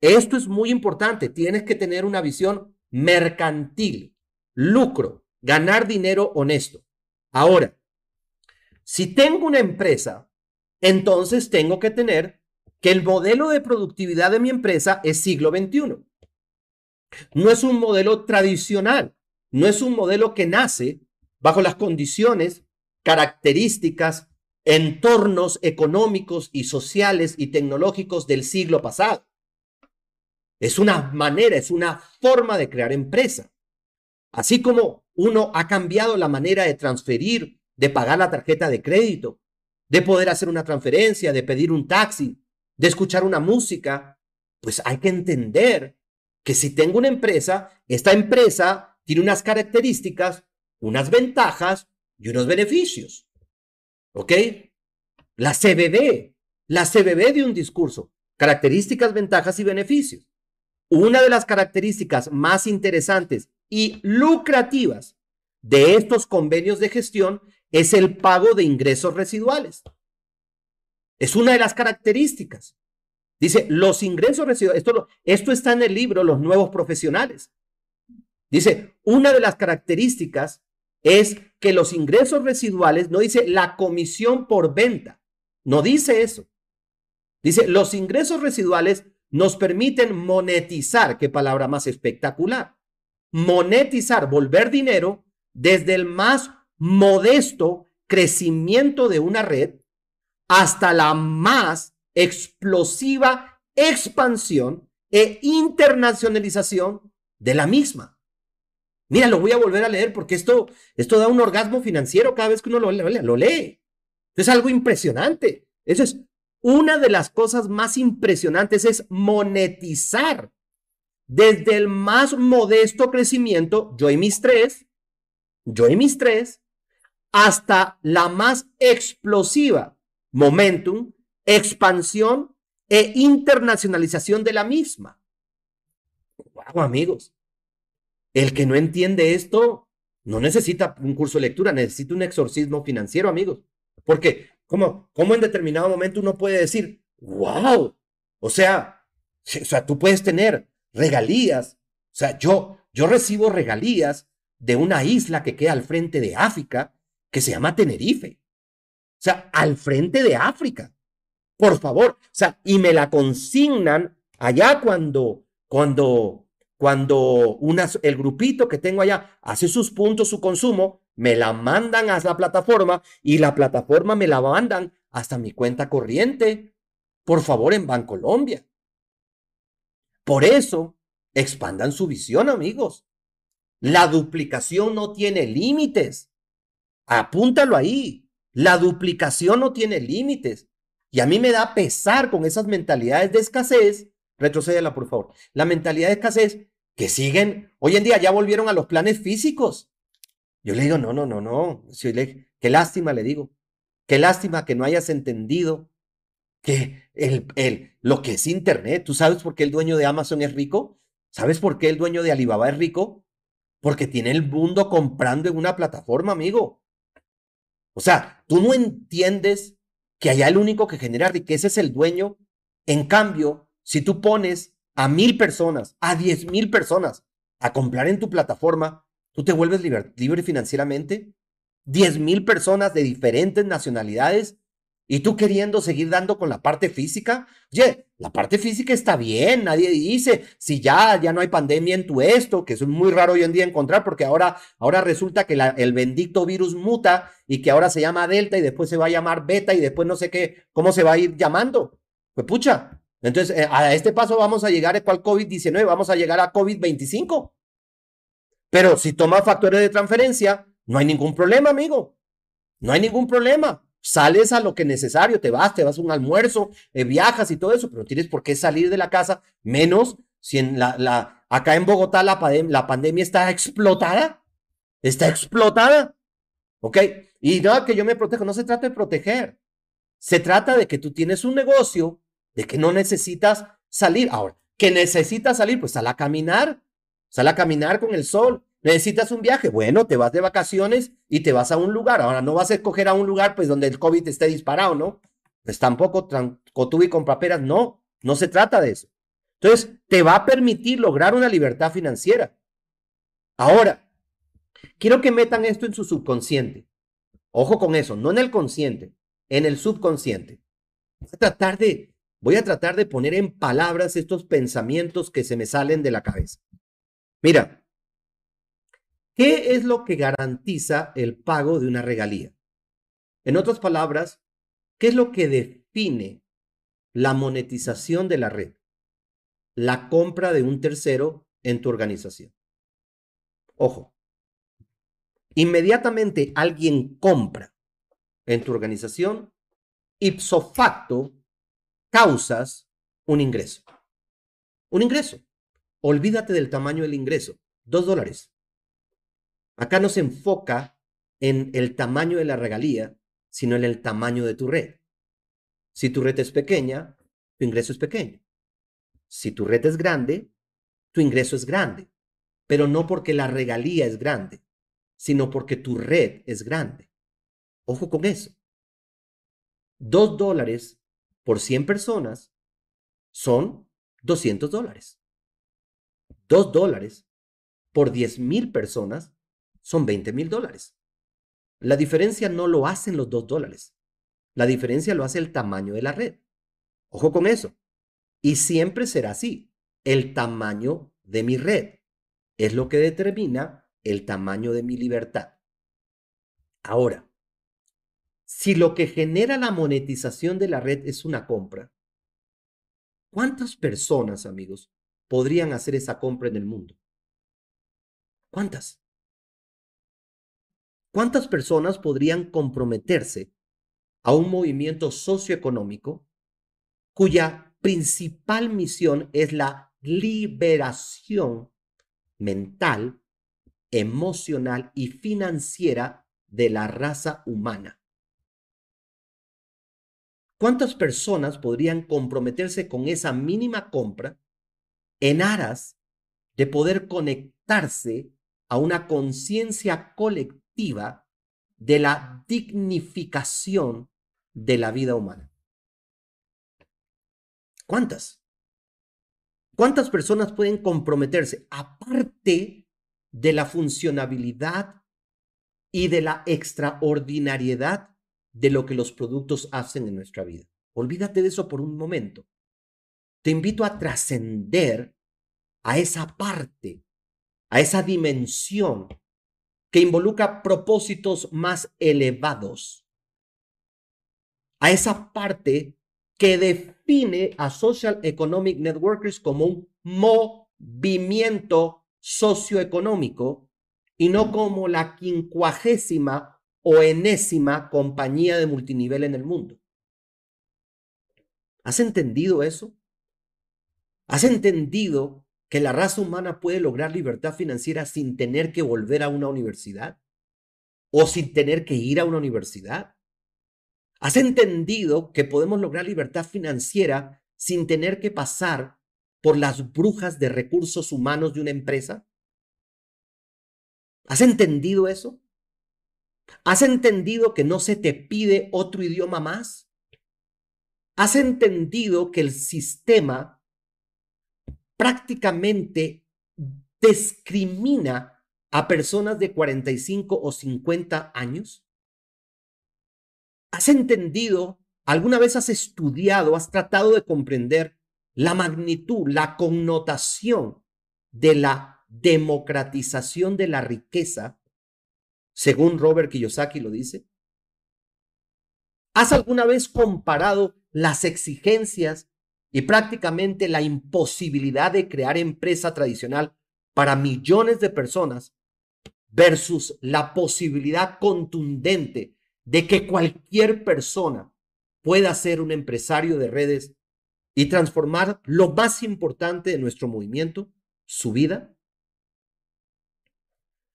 Esto es muy importante. Tienes que tener una visión mercantil, lucro, ganar dinero honesto. Ahora, si tengo una empresa, entonces tengo que tener que el modelo de productividad de mi empresa es siglo XXI. No es un modelo tradicional, no es un modelo que nace bajo las condiciones, características, entornos económicos y sociales y tecnológicos del siglo pasado. Es una manera, es una forma de crear empresa. Así como uno ha cambiado la manera de transferir, de pagar la tarjeta de crédito, de poder hacer una transferencia, de pedir un taxi, de escuchar una música, pues hay que entender que si tengo una empresa, esta empresa tiene unas características, unas ventajas y unos beneficios. ¿Ok? La CBB, la CBB de un discurso, características, ventajas y beneficios. Una de las características más interesantes y lucrativas de estos convenios de gestión es el pago de ingresos residuales. Es una de las características. Dice, los ingresos residuales, esto, está en el libro Los Nuevos Profesionales. Dice, una de las características es que los ingresos residuales, no dice la comisión por venta, no dice eso. Dice, los ingresos residuales nos permiten monetizar, qué palabra más espectacular, monetizar, volver dinero desde el más modesto crecimiento de una red hasta la más explosiva expansión e internacionalización de la misma. Mira, lo voy a volver a leer porque esto, esto da un orgasmo financiero cada vez que uno lo, lo lee. Es algo impresionante. Eso es una de las cosas más impresionantes es monetizar desde el más modesto crecimiento, yo y mis tres, yo y mis tres, hasta la más explosiva momentum, expansión e internacionalización de la misma. Wow, amigos. El que no entiende esto no necesita un curso de lectura, necesita un exorcismo financiero, amigos. Porque ¿Cómo, ¿Cómo en determinado momento uno puede decir, wow? O sea, o sea, tú puedes tener regalías. O sea, yo, yo recibo regalías de una isla que queda al frente de África que se llama Tenerife. O sea, al frente de África. Por favor. O sea, y me la consignan allá cuando, cuando, cuando el grupito que tengo allá hace sus puntos, su consumo, me la mandan a la plataforma y la plataforma me la mandan hasta mi cuenta corriente. Por favor, en Bancolombia. Por eso, expandan su visión, amigos. La duplicación no tiene límites. Apúntalo ahí. La duplicación no tiene límites. Y a mí me da pesar con esas mentalidades de escasez. Retrocédela, por favor. La mentalidad de escasez que siguen, hoy en día ya volvieron a los planes físicos. Yo le digo, no, no, no, no. Qué lástima, le digo. Qué lástima que no hayas entendido que el, el, lo que es Internet. ¿Tú sabes por qué el dueño de Amazon es rico? ¿Sabes por qué el dueño de Alibaba es rico? Porque tiene el mundo comprando en una plataforma, amigo. O sea, tú no entiendes que allá el único que genera riqueza es el dueño. En cambio, si tú pones a mil personas, a diez mil personas a comprar en tu plataforma, tú te vuelves libre, financieramente. Diez mil personas de diferentes nacionalidades y tú queriendo seguir dando con la parte física. Oye, la parte física está bien, nadie dice si ya, ya no hay pandemia en tu esto, que es muy raro hoy en día encontrar porque ahora, ahora resulta que el bendito virus muta y que ahora se llama Delta y después se va a llamar Beta y después no sé qué, cómo se va a ir llamando. Pues pucha, entonces eh, a este paso vamos a llegar a cuál COVID-19, vamos a llegar a COVID-25. Pero si tomas factores de transferencia, no hay ningún problema, amigo. No hay ningún problema. Sales a lo que es necesario, te vas, te vas a un almuerzo, eh, viajas y todo eso, pero no tienes por qué salir de la casa, menos si en la, acá en Bogotá la, la pandemia está explotada. Está explotada. ¿Ok? Y no, que yo me protejo, no se trata de proteger. Se trata de que tú tienes un negocio, de que no necesitas salir. Ahora, que necesitas salir, pues sal a caminar, Sal a caminar con el sol. ¿Necesitas un viaje? Bueno, te vas de vacaciones y te vas a un lugar. Ahora, no vas a escoger a un lugar pues donde el COVID esté disparado, ¿no? Pues tampoco y con paperas, no. No se trata de eso. Entonces, te va a permitir lograr una libertad financiera. Ahora, quiero que metan esto en su subconsciente. Ojo con eso, no en el consciente, en el subconsciente. A tratar de, voy a tratar de poner en palabras estos pensamientos que se me salen de la cabeza. Mira, ¿qué es lo que garantiza el pago de una regalía? En otras palabras, ¿qué es lo que define la monetización de la red? La compra de un tercero en tu organización. Ojo, inmediatamente alguien compra en tu organización, ipso facto causas un ingreso. Un ingreso. Olvídate del tamaño del ingreso. Dos dólares. Acá no se enfoca en el tamaño de la regalía, sino en el tamaño de tu red. Si tu red es pequeña, tu ingreso es pequeño. Si tu red es grande, tu ingreso es grande. Pero no porque la regalía es grande, sino porque tu red es grande. Ojo con eso. Dos dólares por 100 personas son 200 dólares. Dos dólares por 10 mil personas son 20 mil dólares. La diferencia no lo hacen los dos dólares. La diferencia lo hace el tamaño de la red. Ojo con eso. Y siempre será así. El tamaño de mi red es lo que determina el tamaño de mi libertad. Ahora, si lo que genera la monetización de la red es una compra, ¿cuántas personas, amigos, podrían hacer esa compra en el mundo? ¿Cuántas? ¿Cuántas personas podrían comprometerse a un movimiento socioeconómico cuya principal misión es la liberación mental emocional y financiera de la raza humana. ¿Cuántas personas podrían comprometerse con esa mínima compra en aras de poder conectarse a una conciencia colectiva de la dignificación de la vida humana? ¿Cuántas? ¿Cuántas personas pueden comprometerse aparte de la funcionabilidad y de la extraordinariedad de lo que los productos hacen en nuestra vida. Olvídate de eso por un momento. Te invito a trascender a esa parte, a esa dimensión que involucra propósitos más elevados, a esa parte que define a Social Economic Networkers como un movimiento socioeconómico y no como la quincuagésima o enésima compañía de multinivel en el mundo. ¿Has entendido eso? ¿Has entendido que la raza humana puede lograr libertad financiera sin tener que volver a una universidad? ¿O sin tener que ir a una universidad? ¿Has entendido que podemos lograr libertad financiera sin tener que pasar por las brujas de recursos humanos de una empresa? ¿Has entendido eso? ¿Has entendido que no se te pide otro idioma más? ¿Has entendido que el sistema prácticamente discrimina a personas de 45 o 50 años? ¿Has entendido, alguna vez has estudiado, has tratado de comprender la magnitud, la connotación de la democratización de la riqueza, según Robert Kiyosaki lo dice? ¿Has alguna vez comparado las exigencias y prácticamente la imposibilidad de crear empresa tradicional para millones de personas versus la posibilidad contundente de que cualquier persona pueda ser un empresario de redes y transformar lo más importante de nuestro movimiento, su vida?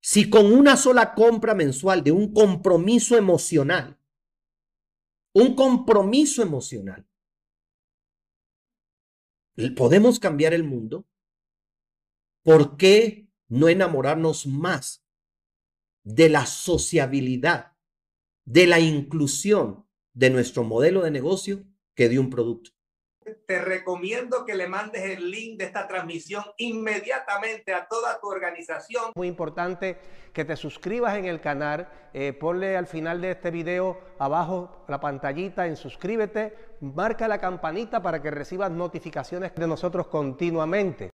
Si con una sola compra mensual de un compromiso emocional, un compromiso emocional, podemos cambiar el mundo, ¿por qué no enamorarnos más de la sociabilidad, de la inclusión de nuestro modelo de negocio que de un producto? Te recomiendo que le mandes el link de esta transmisión inmediatamente a toda tu organización. Muy importante que te suscribas en el canal, eh, ponle al final de este video abajo la pantallita en suscríbete, marca la campanita para que recibas notificaciones de nosotros continuamente.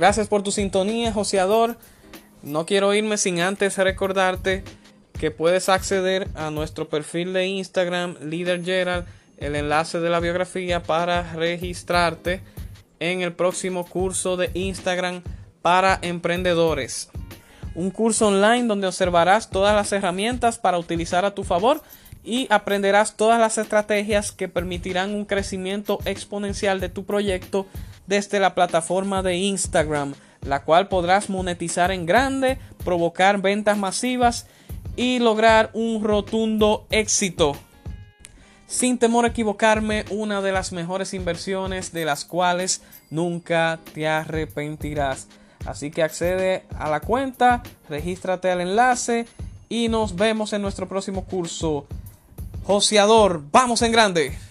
Gracias por tu sintonía, joseador. No quiero irme sin antes recordarte que puedes acceder a nuestro perfil de Instagram, Leader Gerald, el enlace de la biografía para registrarte en el próximo curso de Instagram para emprendedores. Un curso online donde observarás todas las herramientas para utilizar a tu favor y aprenderás todas las estrategias que permitirán un crecimiento exponencial de tu proyecto desde la plataforma de Instagram, la cual podrás monetizar en grande, provocar ventas masivas y lograr un rotundo éxito. Sin temor a equivocarme, una de las mejores inversiones de las cuales nunca te arrepentirás. Así que accede a la cuenta, regístrate al enlace y nos vemos en nuestro próximo curso. Joseador, vamos en grande.